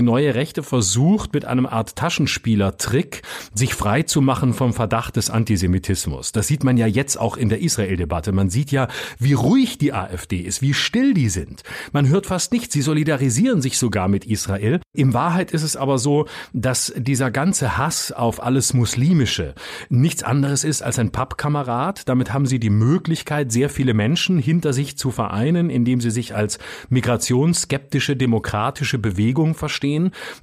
die neue Rechte versucht, mit einem Art Taschenspielertrick sich frei zu machen vom Verdacht des Antisemitismus. Das sieht man ja jetzt auch in der Israel-Debatte. Man sieht ja, wie ruhig die AfD ist, wie still die sind. Man hört fast nichts. Sie solidarisieren sich sogar mit Israel. In Wahrheit ist es aber so, dass dieser ganze Hass auf alles Muslimische nichts anderes ist als ein Pappkamerad. Damit haben sie die Möglichkeit, sehr viele Menschen hinter sich zu vereinen, indem sie sich als migrationsskeptische demokratische Bewegung verstehen,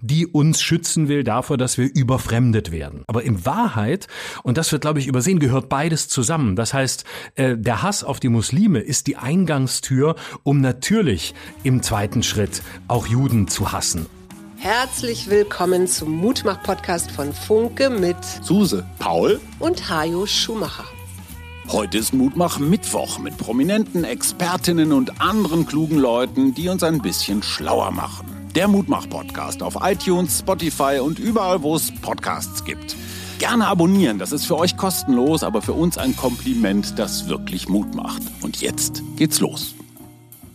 die uns schützen will davor, dass wir überfremdet werden. Aber in Wahrheit, und das wird, glaube ich, übersehen, gehört beides zusammen. Das heißt, äh, der Hass auf die Muslime ist die Eingangstür, um natürlich im zweiten Schritt auch Juden zu hassen. Herzlich willkommen zum Mutmach-Podcast von Funke mit Suse, Paul und Hajo Schumacher. Heute ist Mutmach Mittwoch mit prominenten Expertinnen und anderen klugen Leuten, die uns ein bisschen schlauer machen. Der Mutmach-Podcast auf iTunes, Spotify und überall, wo es Podcasts gibt. Gerne abonnieren, das ist für euch kostenlos, aber für uns ein Kompliment, das wirklich Mut macht. Und jetzt geht's los.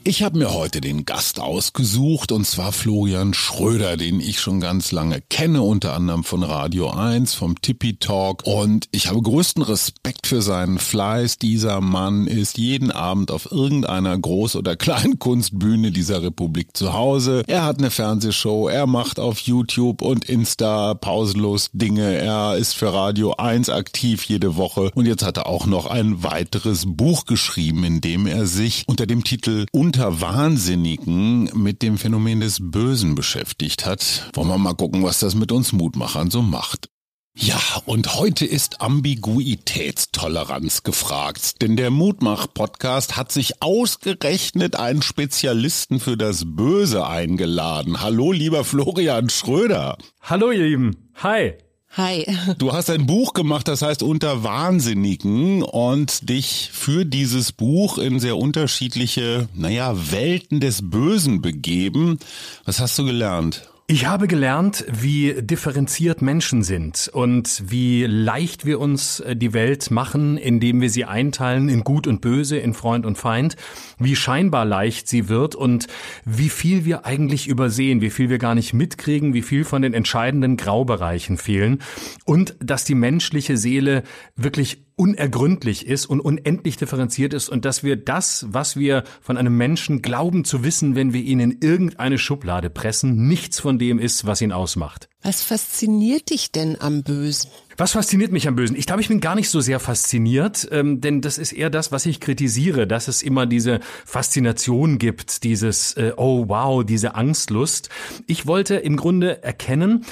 Ich habe mir heute den Gast ausgesucht und zwar Florian Schröder, den ich schon ganz lange kenne, unter anderem von Radio 1, vom Tippy Talk und ich habe größten Respekt für seinen Fleiß. Dieser Mann ist jeden Abend auf irgendeiner Groß- oder Kleinkunstbühne dieser Republik zu Hause. Er hat eine Fernsehshow, er macht auf YouTube und Insta pausenlos Dinge, er ist für Radio 1 aktiv jede Woche und jetzt hat er auch noch ein weiteres Buch geschrieben, in dem er sich unter dem Titel unter Wahnsinnigen mit dem Phänomen des Bösen beschäftigt hat. Wollen wir mal gucken, was das mit uns Mutmachern so macht. Ja, und heute ist Ambiguitätstoleranz gefragt, denn der Mutmach-Podcast hat sich ausgerechnet einen Spezialisten für das Böse eingeladen. Hallo, lieber Florian Schröder. Hallo, ihr Lieben. Hi. Hi. Du hast ein Buch gemacht, das heißt Unter Wahnsinnigen und dich für dieses Buch in sehr unterschiedliche, naja, Welten des Bösen begeben. Was hast du gelernt? Ich habe gelernt, wie differenziert Menschen sind und wie leicht wir uns äh, die Welt machen, indem wir sie einteilen in Gut und Böse, in Freund und Feind, wie scheinbar leicht sie wird und wie viel wir eigentlich übersehen, wie viel wir gar nicht mitkriegen, wie viel von den entscheidenden Graubereichen fehlen und dass die menschliche Seele wirklich unergründlich ist und unendlich differenziert ist und dass wir das, was wir von einem Menschen glauben zu wissen, wenn wir ihn in irgendeine Schublade pressen, nichts von dem ist, was ihn ausmacht. Was fasziniert dich denn am Bösen? Was fasziniert mich am Bösen? Ich glaube, ich bin gar nicht so sehr fasziniert, ähm, denn das ist eher das, was ich kritisiere, dass es immer diese Faszination gibt, dieses äh, Oh wow, diese Angstlust. Ich wollte im Grunde erkennen,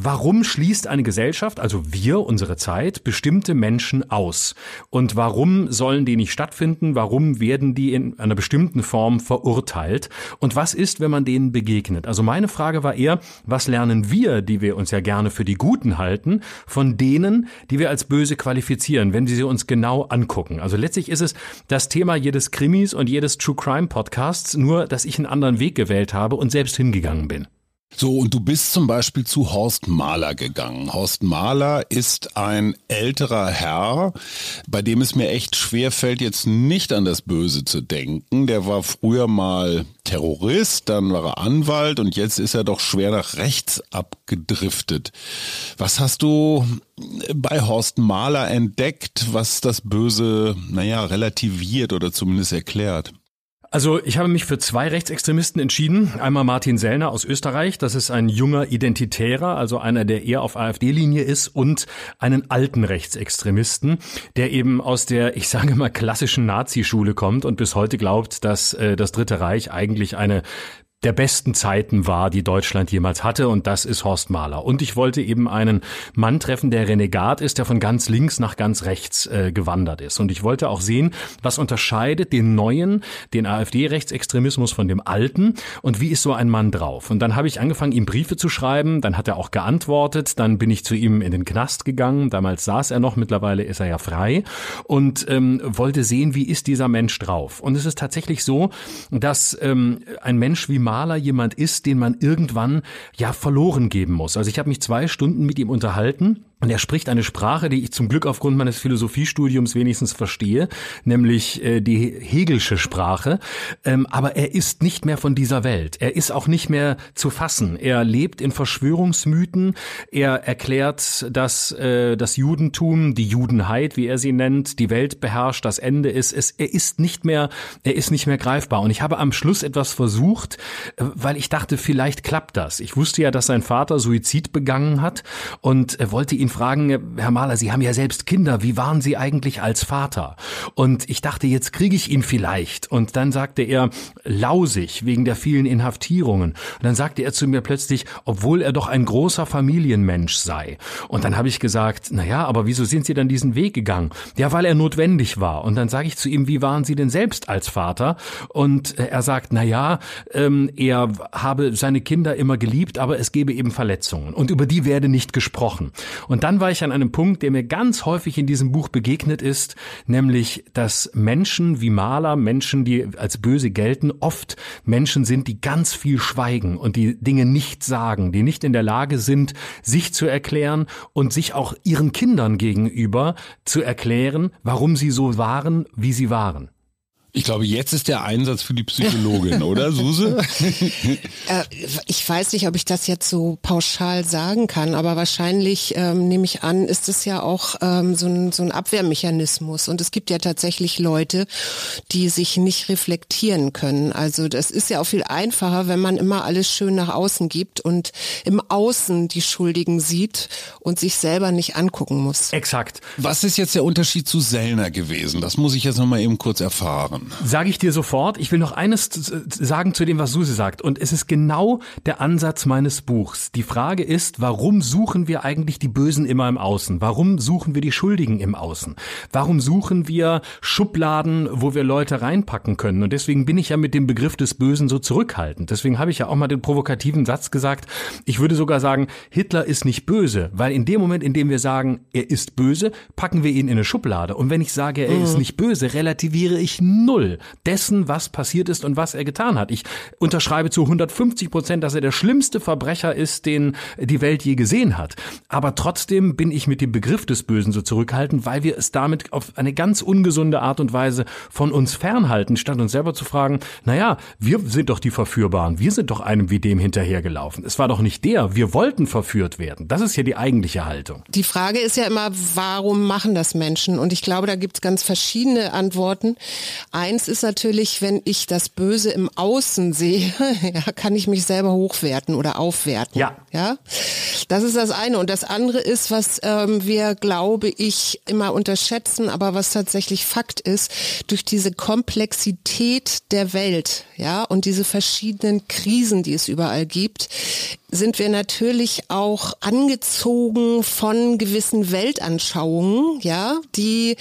Warum schließt eine Gesellschaft, also wir, unsere Zeit, bestimmte Menschen aus? Und warum sollen die nicht stattfinden? Warum werden die in einer bestimmten Form verurteilt? Und was ist, wenn man denen begegnet? Also meine Frage war eher, was lernen wir, die wir uns ja gerne für die Guten halten, von denen, die wir als böse qualifizieren, wenn wir sie uns genau angucken? Also letztlich ist es das Thema jedes Krimis und jedes True Crime Podcasts, nur dass ich einen anderen Weg gewählt habe und selbst hingegangen bin. So, und du bist zum Beispiel zu Horst Mahler gegangen. Horst Mahler ist ein älterer Herr, bei dem es mir echt schwer fällt, jetzt nicht an das Böse zu denken. Der war früher mal Terrorist, dann war er Anwalt und jetzt ist er doch schwer nach rechts abgedriftet. Was hast du bei Horst Mahler entdeckt, was das Böse, naja, relativiert oder zumindest erklärt? Also ich habe mich für zwei Rechtsextremisten entschieden. Einmal Martin Sellner aus Österreich, das ist ein junger Identitärer, also einer, der eher auf AfD-Linie ist, und einen alten Rechtsextremisten, der eben aus der, ich sage mal, klassischen Nazi-Schule kommt und bis heute glaubt, dass äh, das Dritte Reich eigentlich eine der besten Zeiten war, die Deutschland jemals hatte, und das ist Horst Mahler. Und ich wollte eben einen Mann treffen, der Renegat ist, der von ganz links nach ganz rechts äh, gewandert ist. Und ich wollte auch sehen, was unterscheidet den neuen, den AfD-Rechtsextremismus von dem alten und wie ist so ein Mann drauf. Und dann habe ich angefangen, ihm Briefe zu schreiben, dann hat er auch geantwortet, dann bin ich zu ihm in den Knast gegangen, damals saß er noch, mittlerweile ist er ja frei und ähm, wollte sehen, wie ist dieser Mensch drauf. Und es ist tatsächlich so, dass ähm, ein Mensch wie Maler jemand ist, den man irgendwann ja verloren geben muss. Also ich habe mich zwei Stunden mit ihm unterhalten und er spricht eine Sprache, die ich zum Glück aufgrund meines Philosophiestudiums wenigstens verstehe, nämlich äh, die Hegelsche Sprache. Ähm, aber er ist nicht mehr von dieser Welt. Er ist auch nicht mehr zu fassen. Er lebt in Verschwörungsmythen. Er erklärt, dass äh, das Judentum, die Judenheit, wie er sie nennt, die Welt beherrscht, das Ende ist. Es, er ist nicht mehr, er ist nicht mehr greifbar. Und ich habe am Schluss etwas versucht, äh, weil ich dachte, vielleicht klappt das. Ich wusste ja, dass sein Vater Suizid begangen hat und er wollte ihn ihn fragen, Herr Mahler, Sie haben ja selbst Kinder, wie waren Sie eigentlich als Vater? Und ich dachte, jetzt kriege ich ihn vielleicht. Und dann sagte er, lausig, wegen der vielen Inhaftierungen. Und dann sagte er zu mir plötzlich, obwohl er doch ein großer Familienmensch sei. Und dann habe ich gesagt, na aber wieso sind Sie dann diesen Weg gegangen? Ja, weil er notwendig war. Und dann sage ich zu ihm, wie waren Sie denn selbst als Vater? Und er sagt, na ja, ähm, er habe seine Kinder immer geliebt, aber es gebe eben Verletzungen. Und über die werde nicht gesprochen. Und und dann war ich an einem Punkt, der mir ganz häufig in diesem Buch begegnet ist, nämlich, dass Menschen wie Maler, Menschen, die als böse gelten, oft Menschen sind, die ganz viel schweigen und die Dinge nicht sagen, die nicht in der Lage sind, sich zu erklären und sich auch ihren Kindern gegenüber zu erklären, warum sie so waren, wie sie waren. Ich glaube, jetzt ist der Einsatz für die Psychologin, oder, Suse? äh, ich weiß nicht, ob ich das jetzt so pauschal sagen kann, aber wahrscheinlich, ähm, nehme ich an, ist es ja auch ähm, so, ein, so ein Abwehrmechanismus. Und es gibt ja tatsächlich Leute, die sich nicht reflektieren können. Also das ist ja auch viel einfacher, wenn man immer alles schön nach außen gibt und im Außen die Schuldigen sieht und sich selber nicht angucken muss. Exakt. Was ist jetzt der Unterschied zu Sellner gewesen? Das muss ich jetzt nochmal eben kurz erfahren machen. Sage ich dir sofort. Ich will noch eines sagen zu dem, was Susi sagt. Und es ist genau der Ansatz meines Buchs. Die Frage ist, warum suchen wir eigentlich die Bösen immer im Außen? Warum suchen wir die Schuldigen im Außen? Warum suchen wir Schubladen, wo wir Leute reinpacken können? Und deswegen bin ich ja mit dem Begriff des Bösen so zurückhaltend. Deswegen habe ich ja auch mal den provokativen Satz gesagt. Ich würde sogar sagen, Hitler ist nicht böse, weil in dem Moment, in dem wir sagen, er ist böse, packen wir ihn in eine Schublade. Und wenn ich sage, er ist mhm. nicht böse, relativiere ich Null dessen, was passiert ist und was er getan hat. Ich unterschreibe zu 150 Prozent, dass er der schlimmste Verbrecher ist, den die Welt je gesehen hat. Aber trotzdem bin ich mit dem Begriff des Bösen so zurückhaltend, weil wir es damit auf eine ganz ungesunde Art und Weise von uns fernhalten, statt uns selber zu fragen, naja, wir sind doch die Verführbaren, wir sind doch einem wie dem hinterhergelaufen. Es war doch nicht der, wir wollten verführt werden. Das ist ja die eigentliche Haltung. Die Frage ist ja immer, warum machen das Menschen? Und ich glaube, da gibt es ganz verschiedene Antworten. Eins ist natürlich, wenn ich das Böse im Außen sehe, ja, kann ich mich selber hochwerten oder aufwerten. Ja. Ja. Das ist das eine. Und das andere ist, was ähm, wir, glaube ich, immer unterschätzen, aber was tatsächlich Fakt ist, durch diese Komplexität der Welt, ja, und diese verschiedenen Krisen, die es überall gibt, sind wir natürlich auch angezogen von gewissen Weltanschauungen, ja, die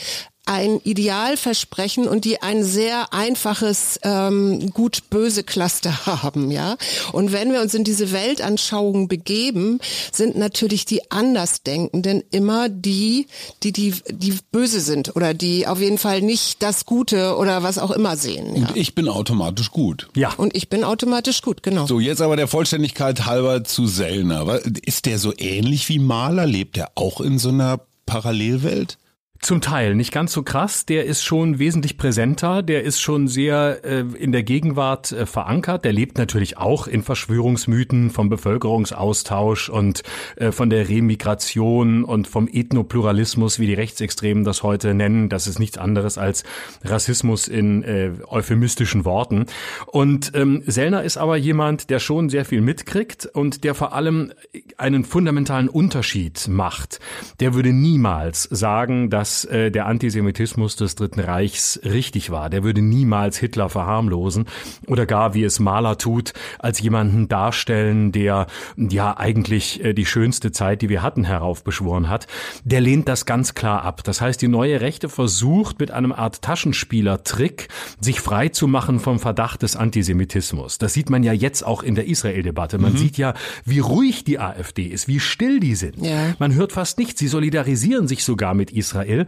ein Ideal versprechen und die ein sehr einfaches ähm, gut-böse Cluster haben, ja. Und wenn wir uns in diese Weltanschauung begeben, sind natürlich die Andersdenkenden immer die, die die die böse sind oder die auf jeden Fall nicht das Gute oder was auch immer sehen. Ja. Und ich bin automatisch gut. Ja. Und ich bin automatisch gut, genau. So jetzt aber der Vollständigkeit halber zu Sellner. Ist der so ähnlich wie Maler? Lebt er auch in so einer Parallelwelt? Zum Teil, nicht ganz so krass. Der ist schon wesentlich präsenter, der ist schon sehr äh, in der Gegenwart äh, verankert. Der lebt natürlich auch in Verschwörungsmythen vom Bevölkerungsaustausch und äh, von der Remigration und vom Ethnopluralismus, wie die Rechtsextremen das heute nennen. Das ist nichts anderes als Rassismus in äh, euphemistischen Worten. Und ähm, Sellner ist aber jemand, der schon sehr viel mitkriegt und der vor allem einen fundamentalen Unterschied macht. Der würde niemals sagen, dass dass äh, der Antisemitismus des Dritten Reichs richtig war. Der würde niemals Hitler verharmlosen oder gar, wie es Mahler tut, als jemanden darstellen, der ja eigentlich äh, die schönste Zeit, die wir hatten, heraufbeschworen hat. Der lehnt das ganz klar ab. Das heißt, die neue Rechte versucht mit einem Art Taschenspieler-Trick, sich frei zu machen vom Verdacht des Antisemitismus. Das sieht man ja jetzt auch in der Israel-Debatte. Man mhm. sieht ja, wie ruhig die AfD ist, wie still die sind. Ja. Man hört fast nichts. Sie solidarisieren sich sogar mit Israel Israel.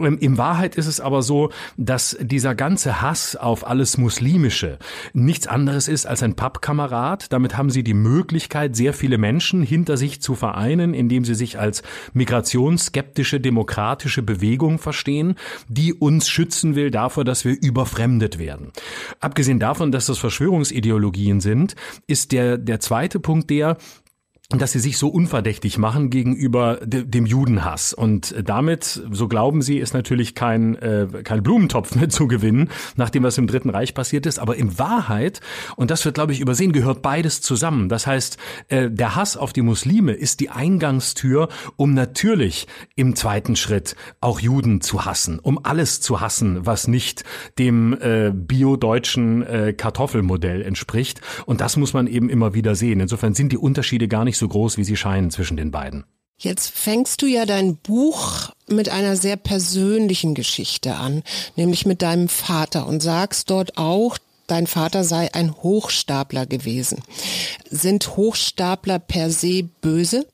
Ähm, in Wahrheit ist es aber so, dass dieser ganze Hass auf alles Muslimische nichts anderes ist als ein Pappkamerad. Damit haben sie die Möglichkeit, sehr viele Menschen hinter sich zu vereinen, indem sie sich als migrationsskeptische demokratische Bewegung verstehen, die uns schützen will davor, dass wir überfremdet werden. Abgesehen davon, dass das Verschwörungsideologien sind, ist der, der zweite Punkt der, dass sie sich so unverdächtig machen gegenüber dem Judenhass. Und damit, so glauben sie, ist natürlich kein, äh, kein Blumentopf mehr zu gewinnen, nachdem was im Dritten Reich passiert ist. Aber in Wahrheit, und das wird, glaube ich, übersehen, gehört beides zusammen. Das heißt, äh, der Hass auf die Muslime ist die Eingangstür, um natürlich im zweiten Schritt auch Juden zu hassen, um alles zu hassen, was nicht dem äh, bio-deutschen äh, Kartoffelmodell entspricht. Und das muss man eben immer wieder sehen. Insofern sind die Unterschiede gar nicht so groß, wie sie scheinen zwischen den beiden. Jetzt fängst du ja dein Buch mit einer sehr persönlichen Geschichte an, nämlich mit deinem Vater und sagst dort auch, dein Vater sei ein Hochstapler gewesen. Sind Hochstapler per se böse?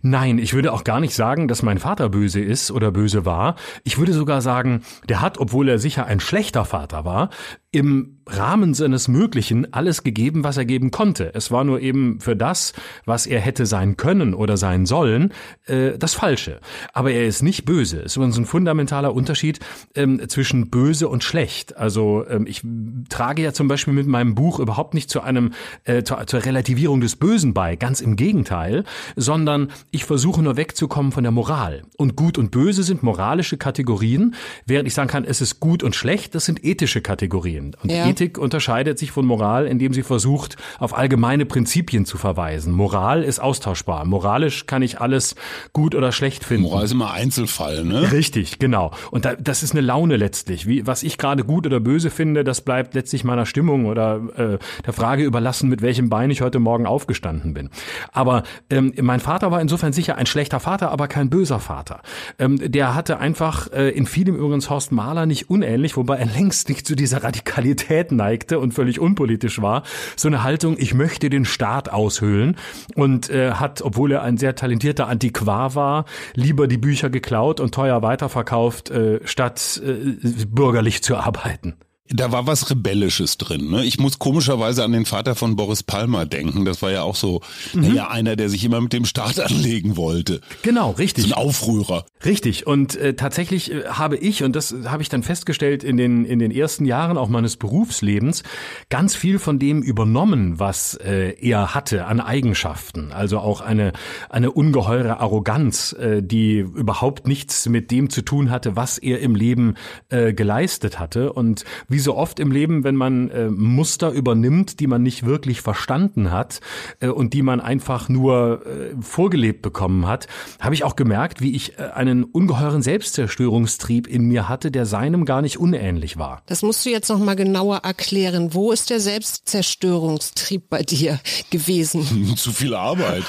Nein, ich würde auch gar nicht sagen, dass mein Vater böse ist oder böse war. Ich würde sogar sagen, der hat, obwohl er sicher ein schlechter Vater war, im Rahmen seines Möglichen alles gegeben, was er geben konnte. Es war nur eben für das, was er hätte sein können oder sein sollen, äh, das Falsche. Aber er ist nicht böse. Es ist übrigens ein fundamentaler Unterschied ähm, zwischen böse und schlecht. Also ähm, ich trage ja zum Beispiel mit meinem Buch überhaupt nicht zu einem äh, zur, zur Relativierung des Bösen bei, ganz im Gegenteil, sondern ich versuche nur wegzukommen von der Moral. Und gut und böse sind moralische Kategorien, während ich sagen kann, es ist gut und schlecht, das sind ethische Kategorien. Kriterien. Und ja. Ethik unterscheidet sich von Moral, indem sie versucht, auf allgemeine Prinzipien zu verweisen. Moral ist austauschbar. Moralisch kann ich alles gut oder schlecht finden. Moral ist immer Einzelfall, ne? Richtig, genau. Und da, das ist eine Laune letztlich. Wie, was ich gerade gut oder böse finde, das bleibt letztlich meiner Stimmung oder äh, der Frage überlassen, mit welchem Bein ich heute Morgen aufgestanden bin. Aber ähm, mein Vater war insofern sicher ein schlechter Vater, aber kein böser Vater. Ähm, der hatte einfach äh, in vielem übrigens Horst Mahler nicht unähnlich, wobei er längst nicht zu dieser Radikalität Radikalität neigte und völlig unpolitisch war. So eine Haltung, ich möchte den Staat aushöhlen und äh, hat, obwohl er ein sehr talentierter Antiquar war, lieber die Bücher geklaut und teuer weiterverkauft, äh, statt äh, bürgerlich zu arbeiten. Da war was Rebellisches drin. Ne? Ich muss komischerweise an den Vater von Boris Palmer denken. Das war ja auch so, mhm. naja, einer, der sich immer mit dem Staat anlegen wollte. Genau, richtig. So ein Aufrührer. Richtig. Und äh, tatsächlich äh, habe ich, und das habe ich dann festgestellt in den, in den ersten Jahren auch meines Berufslebens, ganz viel von dem übernommen, was äh, er hatte an Eigenschaften. Also auch eine, eine ungeheure Arroganz, äh, die überhaupt nichts mit dem zu tun hatte, was er im Leben äh, geleistet hatte. Und wie wie so oft im Leben, wenn man äh, Muster übernimmt, die man nicht wirklich verstanden hat äh, und die man einfach nur äh, vorgelebt bekommen hat, habe ich auch gemerkt, wie ich äh, einen ungeheuren Selbstzerstörungstrieb in mir hatte, der seinem gar nicht unähnlich war. Das musst du jetzt noch mal genauer erklären. Wo ist der Selbstzerstörungstrieb bei dir gewesen? Zu viel Arbeit.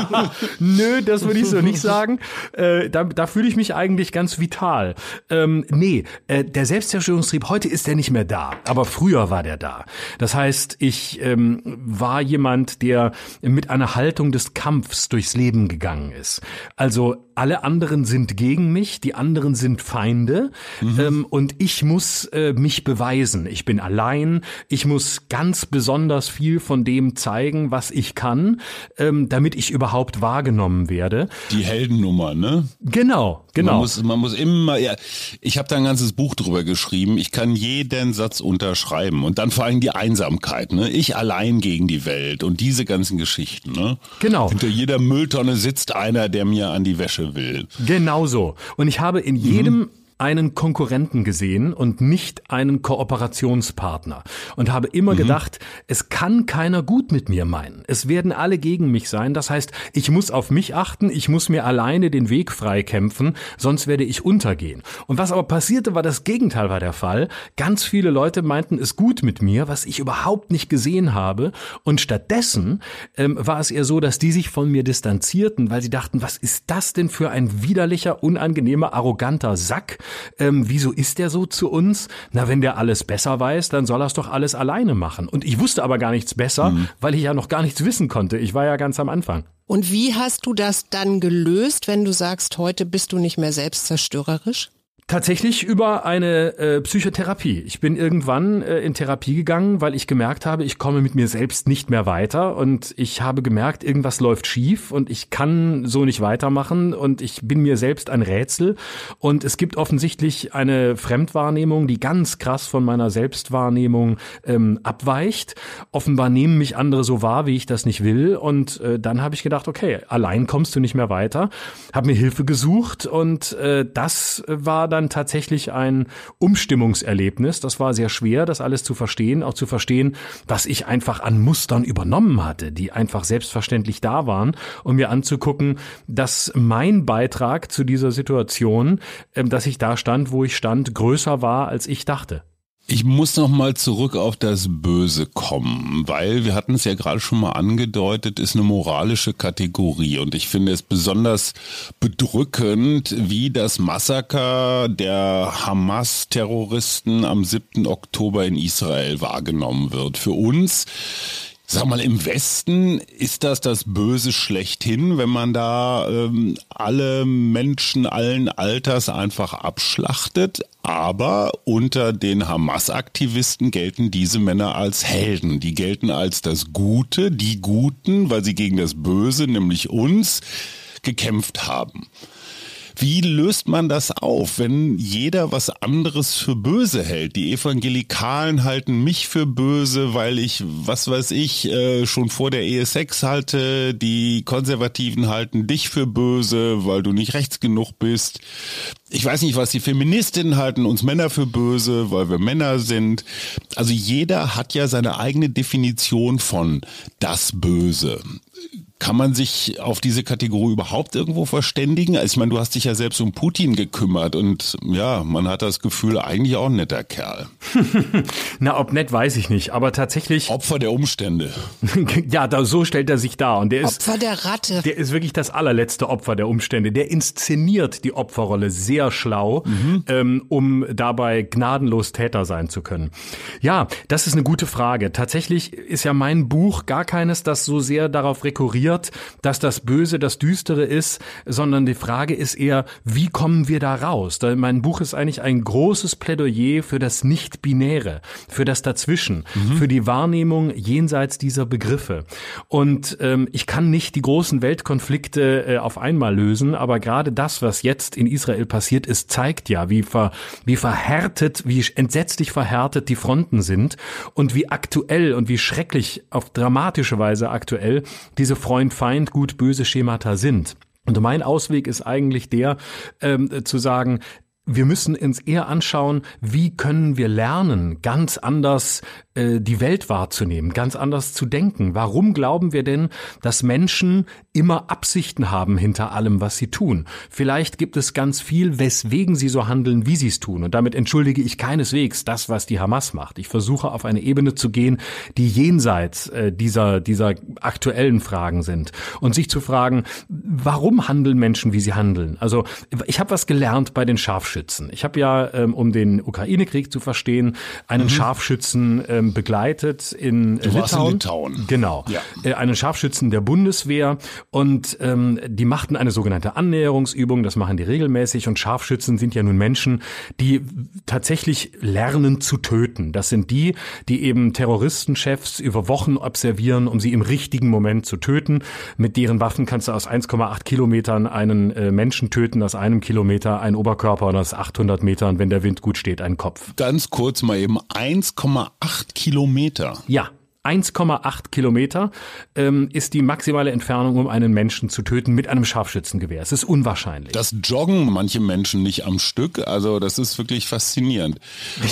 Nö, das würde ich so nicht sagen. Äh, da, da fühle ich mich eigentlich ganz vital. Ähm, nee, äh, der Selbstzerstörungstrieb heute ist der nicht nicht mehr da, aber früher war der da. Das heißt, ich ähm, war jemand, der mit einer Haltung des Kampfs durchs Leben gegangen ist. Also alle anderen sind gegen mich, die anderen sind Feinde mhm. ähm, und ich muss äh, mich beweisen. Ich bin allein, ich muss ganz besonders viel von dem zeigen, was ich kann, ähm, damit ich überhaupt wahrgenommen werde. Die Heldennummer, ne? Genau, genau. Man muss, man muss immer, ja, ich habe da ein ganzes Buch drüber geschrieben. Ich kann jeden Satz unterschreiben und dann vor allem die Einsamkeit, ne? Ich allein gegen die Welt und diese ganzen Geschichten, ne? Genau. Hinter jeder Mülltonne sitzt einer, der mir an die Wäsche will. Genau so. Und ich habe in jedem mhm einen Konkurrenten gesehen und nicht einen Kooperationspartner und habe immer mhm. gedacht, es kann keiner gut mit mir meinen. Es werden alle gegen mich sein. Das heißt, ich muss auf mich achten, ich muss mir alleine den Weg freikämpfen, sonst werde ich untergehen. Und was aber passierte, war das Gegenteil war der Fall. Ganz viele Leute meinten es gut mit mir, was ich überhaupt nicht gesehen habe. Und stattdessen ähm, war es eher so, dass die sich von mir distanzierten, weil sie dachten, was ist das denn für ein widerlicher, unangenehmer, arroganter Sack, Ähm, wieso ist der so zu uns? Na, wenn der alles besser weiß, dann soll er es doch alles alleine machen. Und ich wusste aber gar nichts besser, mhm. weil ich ja noch gar nichts wissen konnte. Ich war ja ganz am Anfang. Und wie hast du das dann gelöst, wenn du sagst, heute bist du nicht mehr selbstzerstörerisch? Tatsächlich über eine äh, Psychotherapie. Ich bin irgendwann äh, in Therapie gegangen, weil ich gemerkt habe, ich komme mit mir selbst nicht mehr weiter und ich habe gemerkt, irgendwas läuft schief und ich kann so nicht weitermachen und ich bin mir selbst ein Rätsel und es gibt offensichtlich eine Fremdwahrnehmung, die ganz krass von meiner Selbstwahrnehmung ähm, abweicht. Offenbar nehmen mich andere so wahr, wie ich das nicht will und äh, dann habe ich gedacht, okay, allein kommst du nicht mehr weiter, habe mir Hilfe gesucht und äh, das war dann dann tatsächlich ein Umstimmungserlebnis. Das war sehr schwer, das alles zu verstehen, auch zu verstehen, was ich einfach an Mustern übernommen hatte, die einfach selbstverständlich da waren, um mir anzugucken, dass mein Beitrag zu dieser Situation, ähm, dass ich da stand, wo ich stand, größer war, als ich dachte. Ich muss noch mal zurück auf das Böse kommen, weil wir hatten es ja gerade schon mal angedeutet, ist eine moralische Kategorie und ich finde es besonders bedrückend, wie das Massaker der Hamas-Terroristen am 7. Oktober in Israel wahrgenommen wird. Für uns Sag mal, im Westen ist das das Böse schlechthin, wenn man da ähm, alle Menschen allen Alters einfach abschlachtet. Aber unter den Hamas-Aktivisten gelten diese Männer als Helden. Die gelten als das Gute, die Guten, weil sie gegen das Böse, nämlich uns, gekämpft haben. Wie löst man das auf, wenn jeder was anderes für böse hält? Die Evangelikalen halten mich für böse, weil ich, was weiß ich, äh, schon vor der Ehe Sex halte. Die Konservativen halten dich für böse, weil du nicht rechts genug bist. Ich weiß nicht, was die Feministinnen halten, uns Männer für böse, weil wir Männer sind. Also jeder hat ja seine eigene Definition von das Böse. Kann man sich auf diese Kategorie überhaupt irgendwo verständigen? Also ich meine, du hast dich ja selbst um Putin gekümmert und ja, man hat das Gefühl, eigentlich auch ein netter Kerl. Na, ob nett, weiß ich nicht, aber tatsächlich. Opfer der Umstände. ja, da, so stellt er sich dar und der ist. Opfer der Ratte. Der ist wirklich das allerletzte Opfer der Umstände. Der inszeniert die Opferrolle sehr schlau, mhm. ähm, um dabei gnadenlos Täter sein zu können. Ja, das ist eine gute Frage. Tatsächlich ist ja mein Buch gar keines, das so sehr darauf rekurriert, suggeriert, dass das Böse das Düstere ist, sondern die Frage ist eher, wie kommen wir da raus? Mein Buch ist eigentlich ein großes Plädoyer für das Nicht-Binäre, für das Dazwischen, mhm. für die Wahrnehmung jenseits dieser Begriffe. Und ähm, ich kann nicht die großen Weltkonflikte äh, auf einmal lösen, aber gerade das, was jetzt in Israel passiert ist, zeigt ja, wie, ver, wie verhärtet, wie entsetzlich verhärtet die Fronten sind und wie aktuell und wie schrecklich auf dramatische Weise aktuell diese Fronten Freund, Feind, gut, böse Schemata sind. Und mein Ausweg ist eigentlich der, ähm, zu sagen, wir müssen uns eher anschauen, wie können wir lernen, ganz anders äh, die Welt wahrzunehmen, ganz anders zu denken. Warum glauben wir denn, dass Menschen immer Absichten haben hinter allem, was sie tun? Vielleicht gibt es ganz viel, weswegen sie so handeln, wie sie es tun. Und damit entschuldige ich keineswegs das, was die Hamas macht. Ich versuche auf eine Ebene zu gehen, die jenseits äh, dieser, dieser aktuellen Fragen sind. Und sich zu fragen, warum handeln Menschen, wie sie handeln? Also ich habe was gelernt bei den Scharfschützen. Ich habe ja, ähm, um den Ukraine-Krieg zu verstehen, einen mhm. Scharfschützen ähm, begleitet in du Litauen. in Litauen. Genau. Ja. Äh, einen Scharfschützen der Bundeswehr und ähm, die machten eine sogenannte Annäherungsübung, das machen die regelmäßig und Scharfschützen sind ja nun Menschen, die tatsächlich lernen zu töten. Das sind die, die eben Terroristenchefs über Wochen observieren, um sie im richtigen Moment zu töten. Mit deren Waffen kannst du aus 1,8 Kilometern einen äh, Menschen töten, aus einem Kilometer einen Oberkörper und aus 800 Metern, wenn der Wind gut steht, einen Kopf. Ganz kurz mal eben 1,8 Kilometer. Ja, 1,8 Kilometer ähm, ist die maximale Entfernung, um einen Menschen zu töten mit einem Scharfschützengewehr. Es ist unwahrscheinlich. Das joggen manche Menschen nicht am Stück. Also das ist wirklich faszinierend.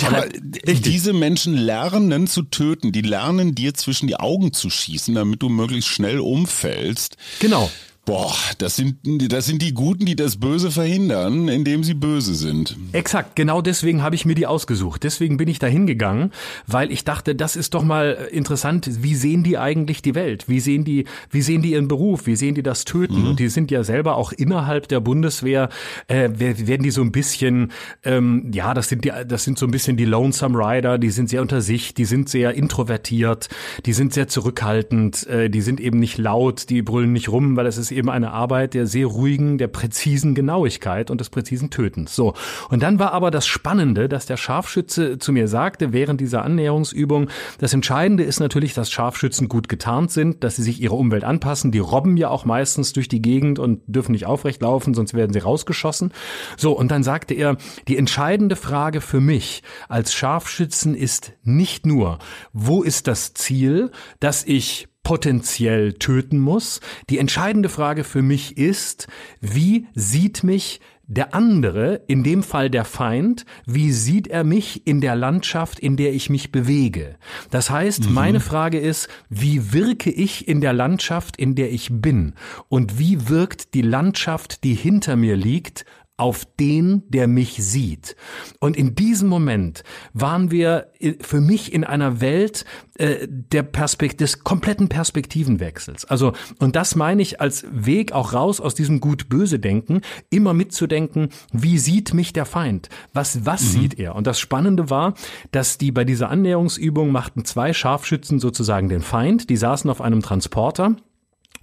Ja, Aber richtig. diese Menschen lernen zu töten. Die lernen dir zwischen die Augen zu schießen, damit du möglichst schnell umfällst. Genau. Boah, das sind, das sind die Guten, die das Böse verhindern, indem sie böse sind. Exakt, genau deswegen habe ich mir die ausgesucht. Deswegen bin ich da hingegangen, weil ich dachte, das ist doch mal interessant, wie sehen die eigentlich die Welt? Wie sehen die, wie sehen die ihren Beruf? Wie sehen die das Töten? Mhm. Und die sind ja selber auch innerhalb der Bundeswehr, äh, werden die so ein bisschen, ähm, ja, das sind die, das sind so ein bisschen die Lonesome Rider, die sind sehr unter sich, die sind sehr introvertiert, die sind sehr zurückhaltend, äh, die sind eben nicht laut, die brüllen nicht rum, weil es ist eben eine Arbeit der sehr ruhigen, der präzisen Genauigkeit und des präzisen Tötens. So. Und dann war aber das Spannende, dass der Scharfschütze zu mir sagte, während dieser Annäherungsübung, das Entscheidende ist natürlich, dass Scharfschützen gut getarnt sind, dass sie sich ihrer Umwelt anpassen. Die robben ja auch meistens durch die Gegend und dürfen nicht aufrecht laufen, sonst werden sie rausgeschossen. So. Und dann sagte er, die entscheidende Frage für mich als Scharfschützen ist nicht nur, wo ist das Ziel, dass ich potenziell töten muss. Die entscheidende Frage für mich ist, wie sieht mich der andere, in dem Fall der Feind, wie sieht er mich in der Landschaft, in der ich mich bewege? Das heißt, mhm. meine Frage ist, wie wirke ich in der Landschaft, in der ich bin? Und wie wirkt die Landschaft, die hinter mir liegt, auf den, der mich sieht. Und in diesem Moment waren wir für mich in einer Welt äh, der Perspekt des kompletten Perspektivenwechsels. Also, und das meine ich als Weg auch raus aus diesem gut-böse-Denken, immer mitzudenken, wie sieht mich der Feind? Was, was mhm. sieht er? Und das Spannende war, dass die bei dieser Annäherungsübung machten zwei Scharfschützen sozusagen den Feind, die saßen auf einem Transporter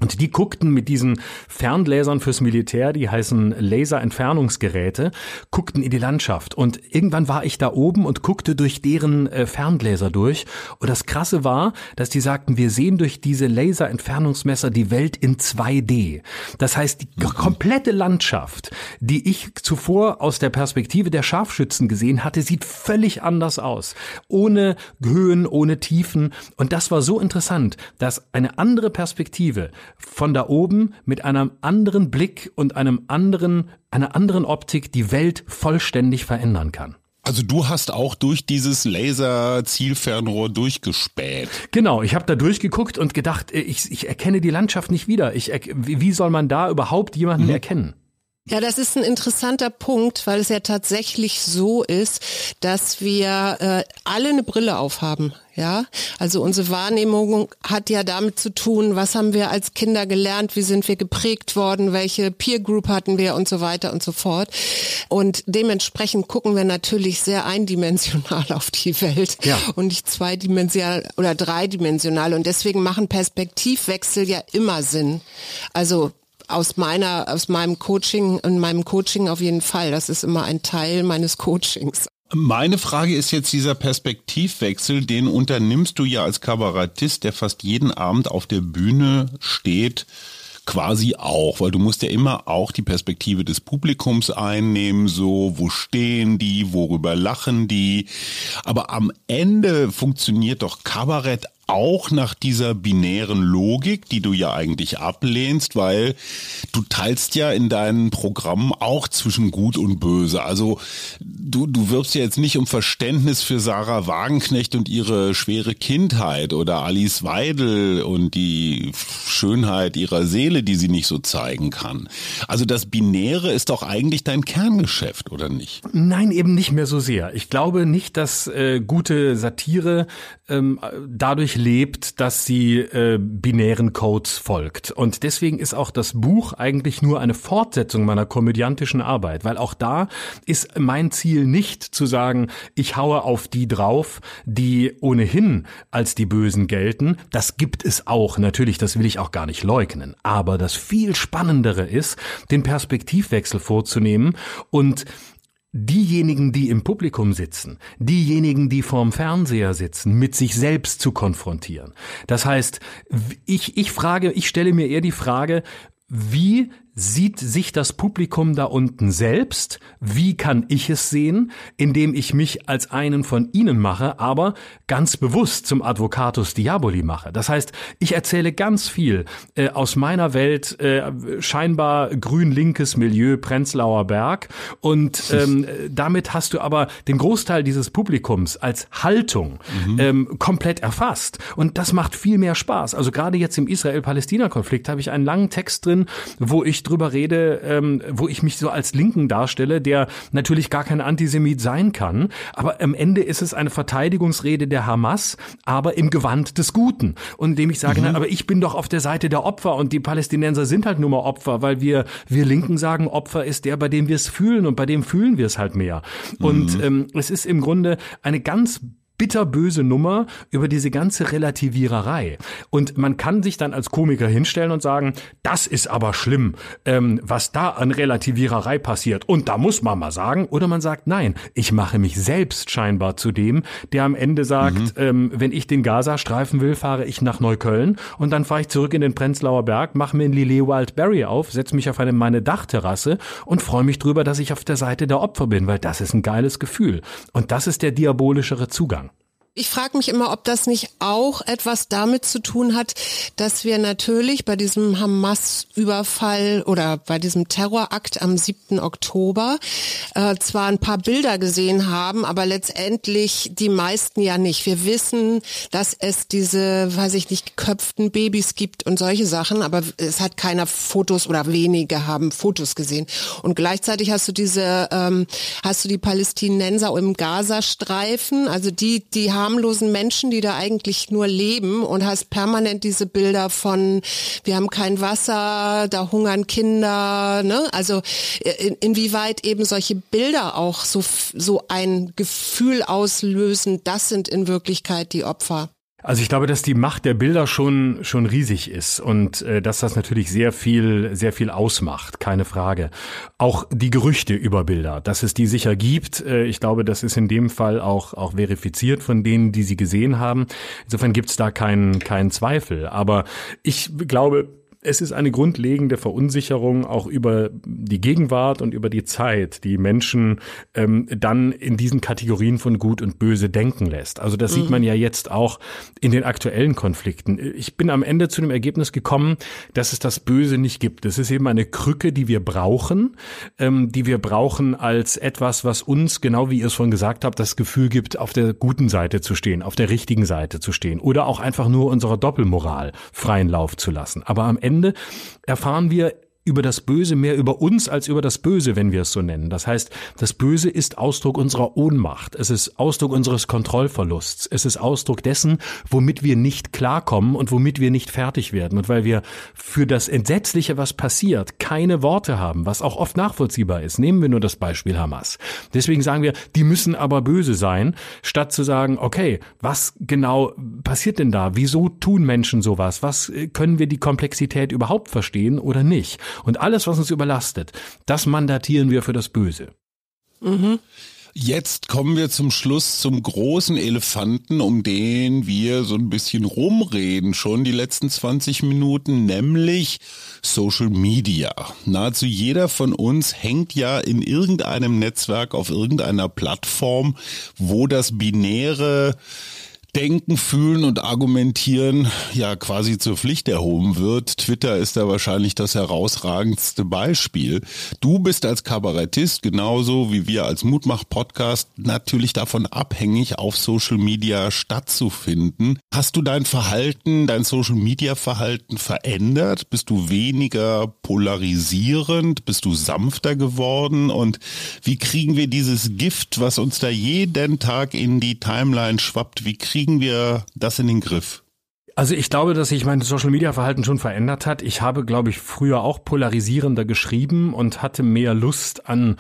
und die guckten mit diesen Fernlasern fürs Militär, die heißen Laserentfernungsgeräte, guckten in die Landschaft. Und irgendwann war ich da oben und guckte durch deren äh, Ferngläser durch. Und das Krasse war, dass die sagten, wir sehen durch diese Laserentfernungsmesser die Welt in 2D. Das heißt, die komplette Landschaft, die ich zuvor aus der Perspektive der Scharfschützen gesehen hatte, sieht völlig anders aus. Ohne Höhen, ohne Tiefen. Und das war so interessant, dass eine andere Perspektive von da oben mit einem anderen Blick und einem anderen, einer anderen Optik die Welt vollständig verändern kann. Also du hast auch durch dieses Laser-Zielfernrohr durchgespäht. Genau, ich habe da durchgeguckt und gedacht, ich, ich erkenne die Landschaft nicht wieder. Ich, wie soll man da überhaupt jemanden mhm. erkennen? Ja, das ist ein interessanter Punkt, weil es ja tatsächlich so ist, dass wir äh, alle eine Brille aufhaben. Ja, also unsere Wahrnehmung hat ja damit zu tun, was haben wir als Kinder gelernt, wie sind wir geprägt worden, welche Peer Group hatten wir und so weiter und so fort. Und dementsprechend gucken wir natürlich sehr eindimensional auf die Welt ja. und nicht zweidimensional oder dreidimensional. Und deswegen machen Perspektivwechsel ja immer Sinn. Also aus meiner, aus meinem Coaching und meinem Coaching auf jeden Fall. Das ist immer ein Teil meines Coachings. Meine Frage ist jetzt dieser Perspektivwechsel, den unternimmst du ja als Kabarettist, der fast jeden Abend auf der Bühne steht, quasi auch, weil du musst ja immer auch die Perspektive des Publikums einnehmen, so, wo stehen die, worüber lachen die. Aber am Ende funktioniert doch Kabarett auch nach dieser binären Logik, die du ja eigentlich ablehnst, weil du teilst ja in deinen Programmen auch zwischen Gut und Böse. Also du, du wirbst ja jetzt nicht um Verständnis für Sarah Wagenknecht und ihre schwere Kindheit oder Alice Weidel und die Schönheit ihrer Seele, die sie nicht so zeigen kann. Also das Binäre ist doch eigentlich dein Kerngeschäft, oder nicht? Nein, eben nicht mehr so sehr. Ich glaube nicht, dass äh, gute Satire ähm, dadurch lebt, dass sie äh, binären Codes folgt. Und deswegen ist auch das Buch eigentlich nur eine Fortsetzung meiner komödiantischen Arbeit, weil auch da ist mein Ziel nicht zu sagen, ich haue auf die drauf, die ohnehin als die Bösen gelten. Das gibt es auch, natürlich, das will ich auch gar nicht leugnen. Aber das viel Spannendere ist, den Perspektivwechsel vorzunehmen und diejenigen, die im Publikum sitzen, diejenigen, die vorm Fernseher sitzen, mit sich selbst zu konfrontieren. Das heißt, ich, ich frage, ich stelle mir eher die Frage, wie sieht sich das Publikum da unten selbst? Wie kann ich es sehen? Indem ich mich als einen von ihnen mache, aber ganz bewusst zum Advocatus Diaboli mache. Das heißt, ich erzähle ganz viel äh, aus meiner Welt, äh, scheinbar grün-linkes Milieu Prenzlauer Berg und ähm, damit hast du aber den Großteil dieses Publikums als Haltung mhm. ähm, komplett erfasst und das macht viel mehr Spaß. Also gerade jetzt im Israel-Palästina-Konflikt habe ich einen langen Text drin, wo ich drüber rede, ähm, wo ich mich so als Linken darstelle, der natürlich gar kein Antisemit sein kann, aber am Ende ist es eine Verteidigungsrede der Hamas, aber im Gewand des Guten. Und indem ich sage, mhm. na, aber ich bin doch auf der Seite der Opfer und die Palästinenser sind halt nur mal Opfer, weil wir, wir Linken sagen, Opfer ist der, bei dem wir es fühlen und bei dem fühlen wir es halt mehr. Mhm. Und ähm, es ist im Grunde eine ganz bitterböse Nummer über diese ganze Relativiererei. Und man kann sich dann als Komiker hinstellen und sagen, das ist aber schlimm, ähm, was da an Relativiererei passiert. Und da muss man mal sagen, oder man sagt, nein, ich mache mich selbst scheinbar zu dem, der am Ende sagt, mhm. ähm, wenn ich den Gaza-Streifen will, fahre ich nach Neukölln und dann fahre ich zurück in den Prenzlauer Berg, mache mir ein Lillet Wildberry auf, setze mich auf eine, meine Dachterrasse und freue mich drüber, dass ich auf der Seite der Opfer bin, weil das ist ein geiles Gefühl. Und das ist der diabolischere Zugang. Ich frage mich immer, ob das nicht auch etwas damit zu tun hat, dass wir natürlich bei diesem Hamas-Überfall oder bei diesem Terrorakt am 7. Oktober äh, zwar ein paar Bilder gesehen haben, aber letztendlich die meisten ja nicht. Wir wissen, dass es diese, weiß ich nicht, geköpften Babys gibt und solche Sachen, aber es hat keiner Fotos oder wenige haben Fotos gesehen. Und gleichzeitig hast du diese, ähm, hast du die Palästinenser im Gazastreifen, also die, die haben harmlosen Menschen, die da eigentlich nur leben und hast permanent diese Bilder von, wir haben kein Wasser, da hungern Kinder, ne? Also in, inwieweit eben solche Bilder auch so, so ein Gefühl auslösen, das sind in Wirklichkeit die Opfer. Also ich glaube, dass die Macht der Bilder schon schon riesig ist und äh, dass das natürlich sehr viel sehr viel ausmacht, keine Frage. Auch die Gerüchte über Bilder, dass es die sicher gibt, äh, ich glaube, das ist in dem Fall auch auch verifiziert von denen, die sie gesehen haben. Insofern gibt es da keinen keinen Zweifel. Aber ich glaube, es ist eine grundlegende Verunsicherung auch über die Gegenwart und über die Zeit, die Menschen ähm, dann in diesen Kategorien von Gut und Böse denken lässt. Also das mhm. sieht man ja jetzt auch in den aktuellen Konflikten. Ich bin am Ende zu dem Ergebnis gekommen, dass es das Böse nicht gibt. Es ist eben eine Krücke, die wir brauchen, ähm, die wir brauchen als etwas, was uns, genau wie ihr es vorhin gesagt habt, das Gefühl gibt, auf der guten Seite zu stehen, auf der richtigen Seite zu stehen oder auch einfach nur unserer Doppelmoral freien Lauf zu lassen. Aber am Ende Ende erfahren wir über das Böse mehr über uns als über das Böse, wenn wir es so nennen. Das heißt, das Böse ist Ausdruck unserer Ohnmacht. Es ist Ausdruck unseres Kontrollverlusts. Es ist Ausdruck dessen, womit wir nicht klarkommen und womit wir nicht fertig werden. Und weil wir für das Entsetzliche, was passiert, keine Worte haben, was auch oft nachvollziehbar ist. Nehmen wir nur das Beispiel Hamas. Deswegen sagen wir, die müssen aber böse sein, statt zu sagen, okay, was genau passiert denn da? Wieso tun Menschen sowas? Was äh, können wir die Komplexität überhaupt verstehen oder nicht? Und alles, was uns überlastet, das mandatieren wir für das Böse. Mhm. Jetzt kommen wir zum Schluss zum großen Elefanten, um den wir so ein bisschen rumreden, schon die letzten 20 Minuten, nämlich Social Media. Nahezu jeder von uns hängt ja in irgendeinem Netzwerk auf irgendeiner Plattform, wo das binäre Denken, Fühlen und Argumentieren ja quasi zur Pflicht erhoben wird. Twitter ist da wahrscheinlich das herausragendste Beispiel. Du bist als Kabarettist genauso wie wir als Mutmach-Podcast natürlich davon abhängig, auf Social Media stattzufinden. Hast du dein Verhalten, dein Social Media Verhalten verändert? Bist du weniger polarisierend? Bist du sanfter geworden? Und wie kriegen wir dieses Gift, was uns da jeden Tag in die Timeline schwappt, wie kriegen kriegen wir das in den Griff? Also ich glaube, dass sich mein Social-Media-Verhalten schon verändert hat. Ich habe, glaube ich, früher auch polarisierender geschrieben und hatte mehr Lust an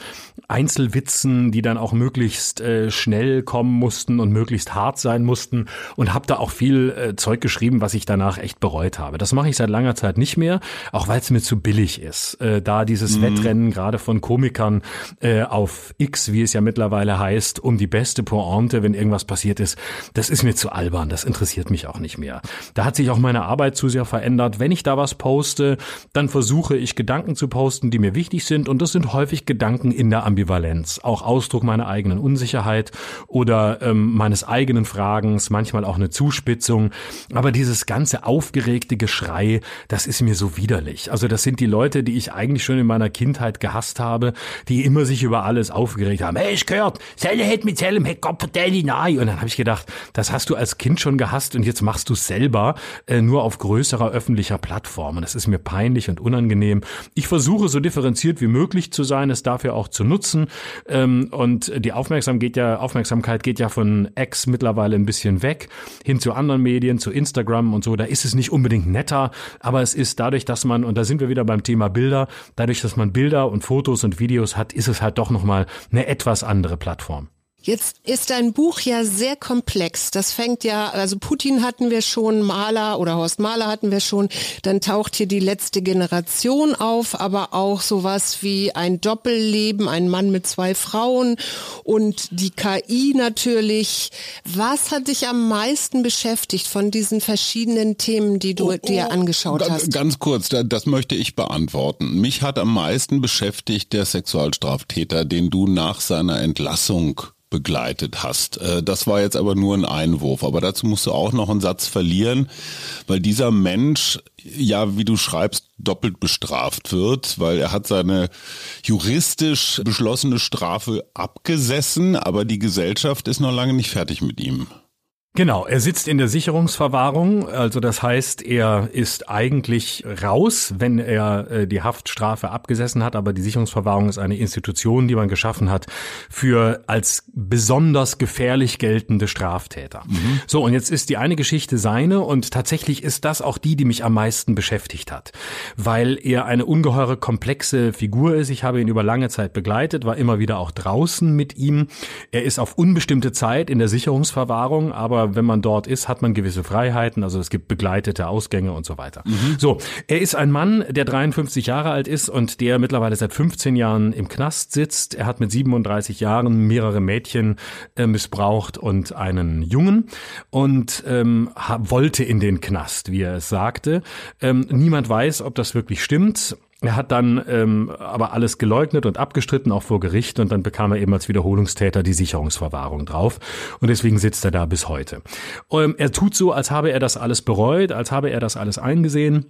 Einzelwitzen, die dann auch möglichst äh, schnell kommen mussten und möglichst hart sein mussten und habe da auch viel äh, Zeug geschrieben, was ich danach echt bereut habe. Das mache ich seit langer Zeit nicht mehr, auch weil es mir zu billig ist. Äh, da dieses mhm. Wettrennen gerade von Komikern äh, auf X, wie es ja mittlerweile heißt, um die beste Pointe, wenn irgendwas passiert ist, das ist mir zu albern, das interessiert mich auch nicht mehr. Da hat sich auch meine Arbeit zu sehr verändert. Wenn ich da was poste, dann versuche ich Gedanken zu posten, die mir wichtig sind und das sind häufig Gedanken in der Ambivalenz, auch Ausdruck meiner eigenen Unsicherheit oder ähm, meines eigenen Fragens, manchmal auch eine Zuspitzung. Aber dieses ganze aufgeregte Geschrei, das ist mir so widerlich. Also das sind die Leute, die ich eigentlich schon in meiner Kindheit gehasst habe, die immer sich über alles aufgeregt haben. Hey, ich gehört, Selle hätte mit Sellem, hey Gott. Und dann habe ich gedacht, das hast du als Kind schon gehasst und jetzt machst du es selber, äh, nur auf größerer öffentlicher Plattform. Und das ist mir peinlich und unangenehm. Ich versuche so differenziert wie möglich zu sein, es dafür auch zu nutzen. Ähm, und die Aufmerksamkeit geht ja, Aufmerksamkeit geht ja von X mittlerweile ein bisschen weg hin zu anderen Medien, zu Instagram und so. Da ist es nicht unbedingt netter, aber es ist dadurch, dass man, und da sind wir wieder beim Thema Bilder, dadurch, dass man Bilder und Fotos und Videos hat, ist es halt doch nochmal eine etwas andere Plattform. Jetzt ist dein Buch ja sehr komplex. Das fängt ja, also Putin hatten wir schon, Maler oder Horst Mahler hatten wir schon. Dann taucht hier die letzte Generation auf, aber auch sowas wie ein Doppelleben, ein Mann mit zwei Frauen und die KI natürlich. Was hat dich am meisten beschäftigt von diesen verschiedenen Themen, die du oh, oh, dir angeschaut hast? Ganz kurz, das möchte ich beantworten. Mich hat am meisten beschäftigt der Sexualstraftäter, den du nach seiner Entlassung begleitet hast. Äh, das war jetzt aber nur ein Einwurf, aber dazu musst du auch noch einen Satz verlieren, weil dieser Mensch ja, wie du schreibst, doppelt bestraft wird, weil er hat seine juristisch beschlossene Strafe abgesessen, aber die Gesellschaft ist noch lange nicht fertig mit ihm. Genau, er sitzt in der Sicherungsverwahrung, also das heißt, er ist eigentlich raus, wenn er äh, die Haftstrafe abgesessen hat, aber die Sicherungsverwahrung ist eine Institution, die man geschaffen hat für als besonders gefährlich geltende Straftäter. Mhm. So, und jetzt ist die eine Geschichte seine und tatsächlich ist das auch die, die mich am meisten beschäftigt hat, weil er eine ungeheure komplexe Figur ist. Ich habe ihn über lange Zeit begleitet, war immer wieder auch draußen mit ihm. Er ist auf unbestimmte Zeit in der Sicherungsverwahrung, aber wenn man dort ist, hat man gewisse Freiheiten. Also es gibt begleitete Ausgänge und so weiter. Mhm. So, er ist ein Mann, der 53 Jahre alt ist und der mittlerweile seit 15 Jahren im Knast sitzt. Er hat mit 37 Jahren mehrere Mädchen äh, missbraucht und einen Jungen und ähm, wollte in den Knast, wie er es sagte. Ähm, niemand weiß, ob das wirklich stimmt. Er hat dann ähm, aber alles geleugnet und abgestritten, auch vor Gericht, und dann bekam er eben als Wiederholungstäter die Sicherungsverwahrung drauf. Und deswegen sitzt er da bis heute. Ähm, er tut so, als habe er das alles bereut, als habe er das alles eingesehen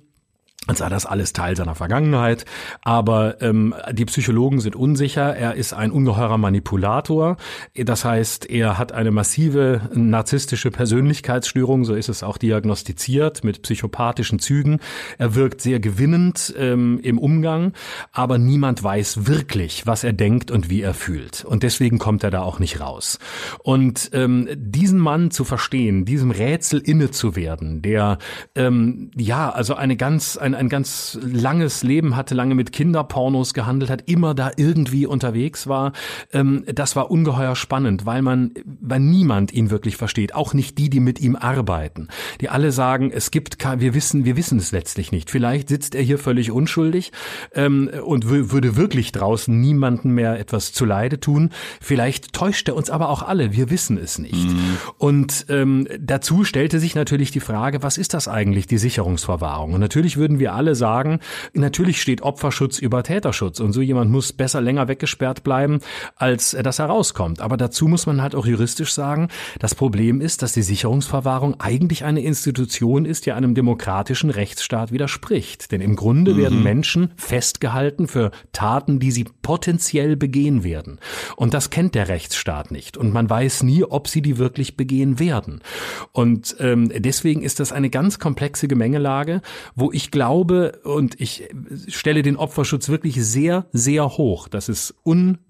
als sei das alles Teil seiner Vergangenheit. Aber ähm, die Psychologen sind unsicher. Er ist ein ungeheurer Manipulator. Das heißt, er hat eine massive narzisstische Persönlichkeitsstörung, so ist es auch diagnostiziert, mit psychopathischen Zügen. Er wirkt sehr gewinnend ähm, im Umgang, aber niemand weiß wirklich, was er denkt und wie er fühlt. Und deswegen kommt er da auch nicht raus. Und ähm, diesen Mann zu verstehen, diesem Rätsel inne zu werden, der ähm, ja also eine ganz eine ein, ein ganz langes Leben hatte, lange mit Kinderpornos gehandelt hat, immer da irgendwie unterwegs war. Ähm, das war ungeheuer spannend, weil man, weil niemand ihn wirklich versteht, auch nicht die, die mit ihm arbeiten, die alle sagen, es gibt, wir wissen, wir wissen es letztlich nicht. Vielleicht sitzt er hier völlig unschuldig ähm, und würde wirklich draußen niemanden mehr etwas zuleide tun. Vielleicht täuscht er uns aber auch alle, wir wissen es nicht. Mhm. Und ähm, dazu stellte sich natürlich die Frage, was ist das eigentlich, die Sicherungsverwahrung? Und natürlich würden wir wir alle sagen, natürlich steht Opferschutz über Täterschutz und so jemand muss besser länger weggesperrt bleiben, als dass er rauskommt. Aber dazu muss man halt auch juristisch sagen, das Problem ist, dass die Sicherungsverwahrung eigentlich eine Institution ist, die einem demokratischen Rechtsstaat widerspricht. Denn im Grunde mhm. werden Menschen festgehalten für Taten, die sie potenziell begehen werden. Und das kennt der Rechtsstaat nicht. Und man weiß nie, ob sie die wirklich begehen werden. Und ähm, deswegen ist das eine ganz komplexe Gemengelage, wo ich glaube, glaube und ich stelle den Opferschutz wirklich sehr, sehr hoch. Das ist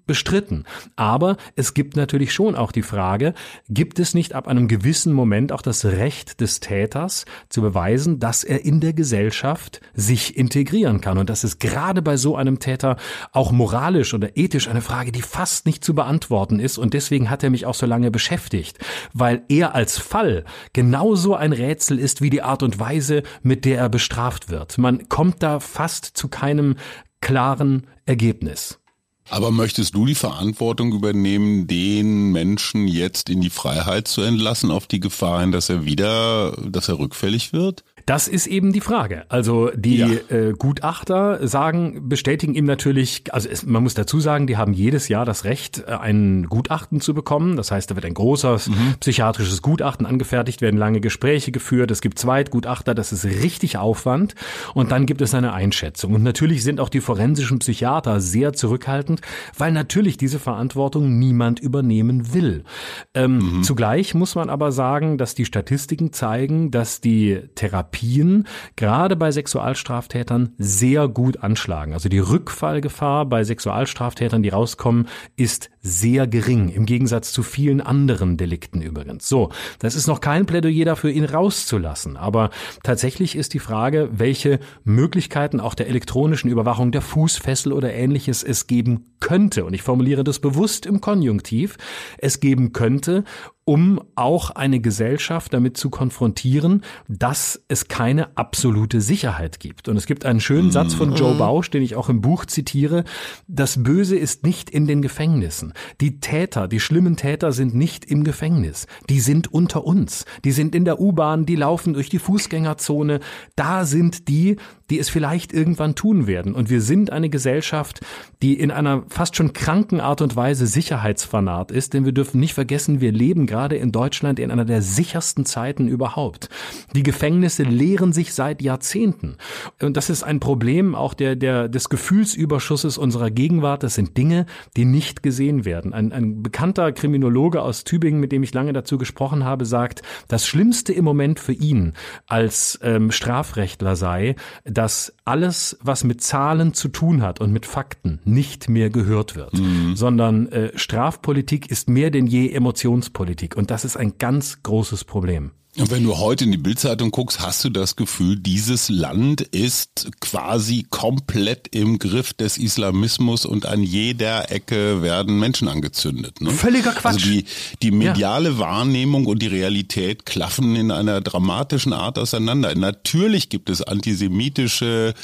unbestritten. Aber es gibt natürlich schon auch die Frage, gibt es nicht ab einem gewissen Moment auch das Recht des Täters zu beweisen, dass er in der Gesellschaft sich integrieren kann? Und das ist gerade bei so einem Täter auch moralisch oder ethisch eine Frage, die fast nicht zu beantworten ist. Und deswegen hat er mich auch so lange beschäftigt, weil er als Fall genauso ein Rätsel ist wie die Art und Weise, mit der er bestraft wird. Man kommt da fast zu keinem klaren Ergebnis. Aber möchtest du die Verantwortung übernehmen, den Menschen jetzt in die Freiheit zu entlassen, auf die Gefahr hin, dass er wieder, dass er rückfällig wird? Das ist eben die Frage. Also die ja. äh, Gutachter sagen, bestätigen ihm natürlich, also es, man muss dazu sagen, die haben jedes Jahr das Recht, äh, ein Gutachten zu bekommen. Das heißt, da wird ein großes mhm. psychiatrisches Gutachten angefertigt, werden lange Gespräche geführt, es gibt Zweitgutachter, das ist richtig Aufwand und dann gibt es eine Einschätzung. Und natürlich sind auch die forensischen Psychiater sehr zurückhaltend, weil natürlich diese Verantwortung niemand übernehmen will. Ähm, mhm. Zugleich muss man aber sagen, dass die Statistiken zeigen, dass die Therapie Therapien gerade bei Sexualstraftätern sehr gut anschlagen. Also die Rückfallgefahr bei Sexualstraftätern, die rauskommen, ist sehr gering, im Gegensatz zu vielen anderen Delikten übrigens. So, das ist noch kein Plädoyer dafür, ihn rauszulassen. Aber tatsächlich ist die Frage, welche Möglichkeiten auch der elektronischen Überwachung der Fußfessel oder ähnliches es geben könnte. Und ich formuliere das bewusst im Konjunktiv. Es geben könnte, um auch eine Gesellschaft damit zu konfrontieren, dass es keine absolute Sicherheit gibt. Und es gibt einen schönen mhm. Satz von Joe Bausch, den ich auch im Buch zitiere. Das Böse ist nicht in den Gefängnissen. Die Täter, die schlimmen Täter sind nicht im Gefängnis. Die sind unter uns. Die sind in der U-Bahn, die laufen durch die Fußgängerzone. Da sind die, die es vielleicht irgendwann tun werden. Und wir sind eine Gesellschaft, die in einer fast schon kranken Art und Weise sicherheitsfanat ist, denn wir dürfen nicht vergessen, wir leben gerade in Deutschland in einer der sichersten Zeiten überhaupt. Die Gefängnisse leeren sich seit Jahrzehnten. Und das ist ein Problem auch der, der, des Gefühlsüberschusses unserer Gegenwart. Das sind Dinge, die nicht gesehen werden. Ein, ein bekannter Kriminologe aus Tübingen, mit dem ich lange dazu gesprochen habe, sagt, das Schlimmste im Moment für ihn als ähm, Strafrechtler sei, dass alles, was mit Zahlen zu tun hat und mit Fakten, nicht mehr gehört wird, mhm. sondern äh, Strafpolitik ist mehr denn je Emotionspolitik und das ist ein ganz großes Problem. Und wenn du heute in die Bildzeitung guckst, hast du das Gefühl, dieses Land ist quasi komplett im Griff des Islamismus und an jeder Ecke werden Menschen angezündet. Ne? Völliger Quatsch. Also die, die mediale ja. Wahrnehmung und die Realität klaffen in einer dramatischen Art auseinander. Natürlich gibt es antisemitische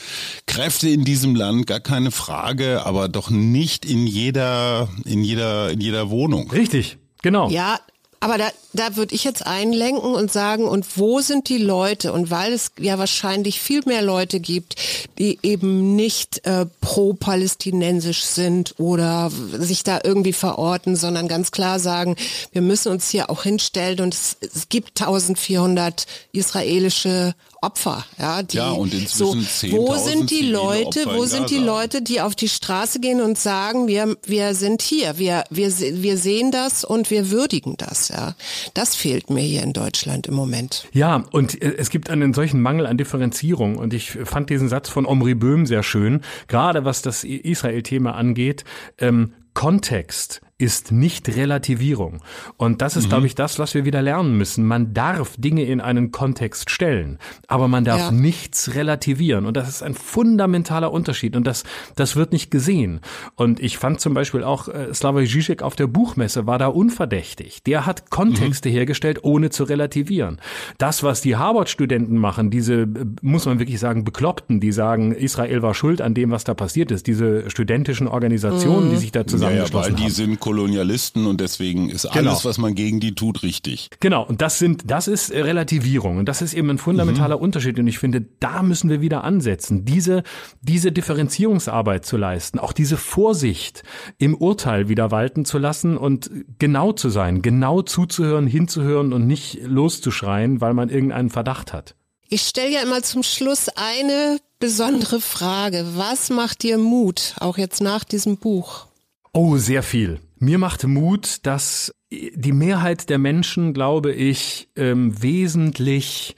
Kräfte in diesem Land, gar keine Frage, aber doch nicht in jeder, in jeder, in jeder Wohnung. Richtig. Genau. Ja, aber da, da würde ich jetzt einlenken und sagen, und wo sind die Leute? Und weil es ja wahrscheinlich viel mehr Leute gibt, die eben nicht äh, pro-palästinensisch sind oder sich da irgendwie verorten, sondern ganz klar sagen, wir müssen uns hier auch hinstellen und es, es gibt 1400 israelische Opfer, ja, die ja, und inzwischen so, wo sind die Leute, wo sind die Leute, die auf die Straße gehen und sagen, wir wir sind hier, wir wir wir sehen das und wir würdigen das, ja. Das fehlt mir hier in Deutschland im Moment. Ja, und äh, es gibt einen solchen Mangel an Differenzierung und ich fand diesen Satz von Omri Böhm sehr schön, gerade was das Israel-Thema angeht. Ähm, Kontext ist nicht Relativierung. Und das ist, mhm. glaube ich, das, was wir wieder lernen müssen. Man darf Dinge in einen Kontext stellen, aber man darf ja. nichts relativieren. Und das ist ein fundamentaler Unterschied. Und das, das wird nicht gesehen. Und ich fand zum Beispiel auch, äh, Slavoj Žižek auf der Buchmesse war da unverdächtig. Der hat Kontexte mhm. hergestellt, ohne zu relativieren. Das, was die Harvard-Studenten machen, diese, äh, muss man wirklich sagen, Bekloppten, die sagen, Israel war schuld an dem, was da passiert ist, diese studentischen Organisationen, mhm. die sich da zusammengeschlossen ja, ja, weil die haben. Kolonialisten und deswegen ist genau. alles, was man gegen die tut, richtig. Genau, und das sind, das ist Relativierung und das ist eben ein fundamentaler mhm. Unterschied und ich finde, da müssen wir wieder ansetzen, diese, diese Differenzierungsarbeit zu leisten, auch diese Vorsicht im Urteil wieder walten zu lassen und genau zu sein, genau zuzuhören, hinzuhören und nicht loszuschreien, weil man irgendeinen Verdacht hat. Ich stelle ja immer zum Schluss eine besondere Frage. Was macht dir Mut, auch jetzt nach diesem Buch? Oh, sehr viel. Mir macht Mut, dass die Mehrheit der Menschen, glaube ich, ähm, wesentlich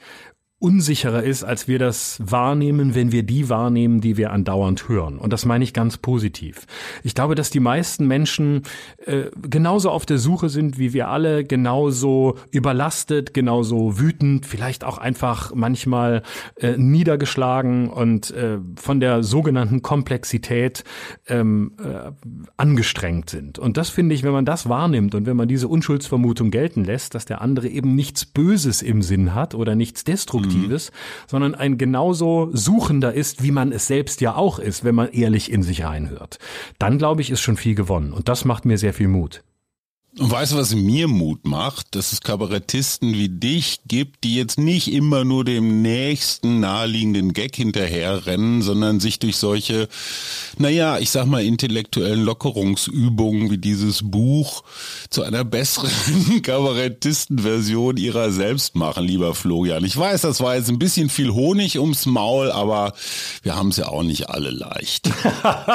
unsicherer ist, als wir das wahrnehmen, wenn wir die wahrnehmen, die wir andauernd hören. Und das meine ich ganz positiv. Ich glaube, dass die meisten Menschen äh, genauso auf der Suche sind wie wir alle, genauso überlastet, genauso wütend, vielleicht auch einfach manchmal äh, niedergeschlagen und äh, von der sogenannten Komplexität ähm, äh, angestrengt sind. Und das finde ich, wenn man das wahrnimmt und wenn man diese Unschuldsvermutung gelten lässt, dass der andere eben nichts Böses im Sinn hat oder nichts Destruktives, Destruktives, mhm. sondern ein genauso Suchender ist, wie man es selbst ja auch ist, wenn man ehrlich in sich reinhört. Dann glaube ich, ist schon viel gewonnen. Und das macht mir sehr viel Mut. Und weißt du, was mir Mut macht? Dass es Kabarettisten wie dich gibt, die jetzt nicht immer nur dem nächsten naheliegenden Gag hinterherrennen, sondern sich durch solche, naja, ich sag mal, intellektuellen Lockerungsübungen wie dieses Buch zu einer besseren Kabarettistenversion ihrer selbst machen, lieber Florian. Ich weiß, das war jetzt ein bisschen viel Honig ums Maul, aber wir haben es ja auch nicht alle leicht.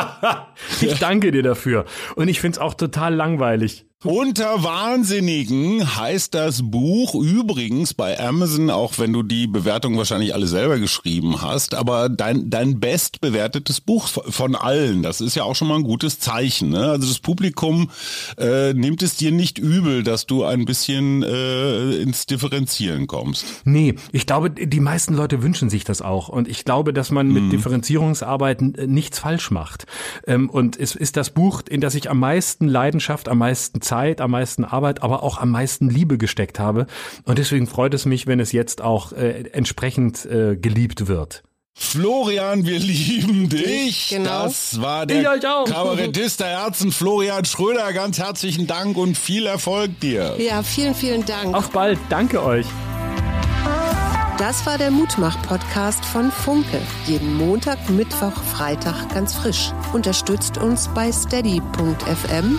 ich danke dir dafür. Und ich find's auch total langweilig. Unter Wahnsinnigen heißt das Buch übrigens bei Amazon, auch wenn du die Bewertung wahrscheinlich alle selber geschrieben hast, aber dein, dein bestbewertetes Buch von allen. Das ist ja auch schon mal ein gutes Zeichen. Ne? Also das Publikum äh, nimmt es dir nicht übel, dass du ein bisschen äh, ins Differenzieren kommst. Nee, ich glaube, die meisten Leute wünschen sich das auch. Und ich glaube, dass man mit mhm. Differenzierungsarbeiten äh, nichts falsch macht. Ähm, und es ist das Buch, in das ich am meisten Leidenschaft, am meisten Zeit, am meisten Arbeit, aber auch am meisten Liebe gesteckt habe. Und deswegen freut es mich, wenn es jetzt auch äh, entsprechend äh, geliebt wird. Florian, wir lieben dich. Genau. Das war der Kabarettist der Herzen, Florian Schröder. Ganz herzlichen Dank und viel Erfolg dir. Ja, vielen, vielen Dank. Auf bald. Danke euch. Das war der Mutmach-Podcast von Funke. Jeden Montag, Mittwoch, Freitag ganz frisch. Unterstützt uns bei steady.fm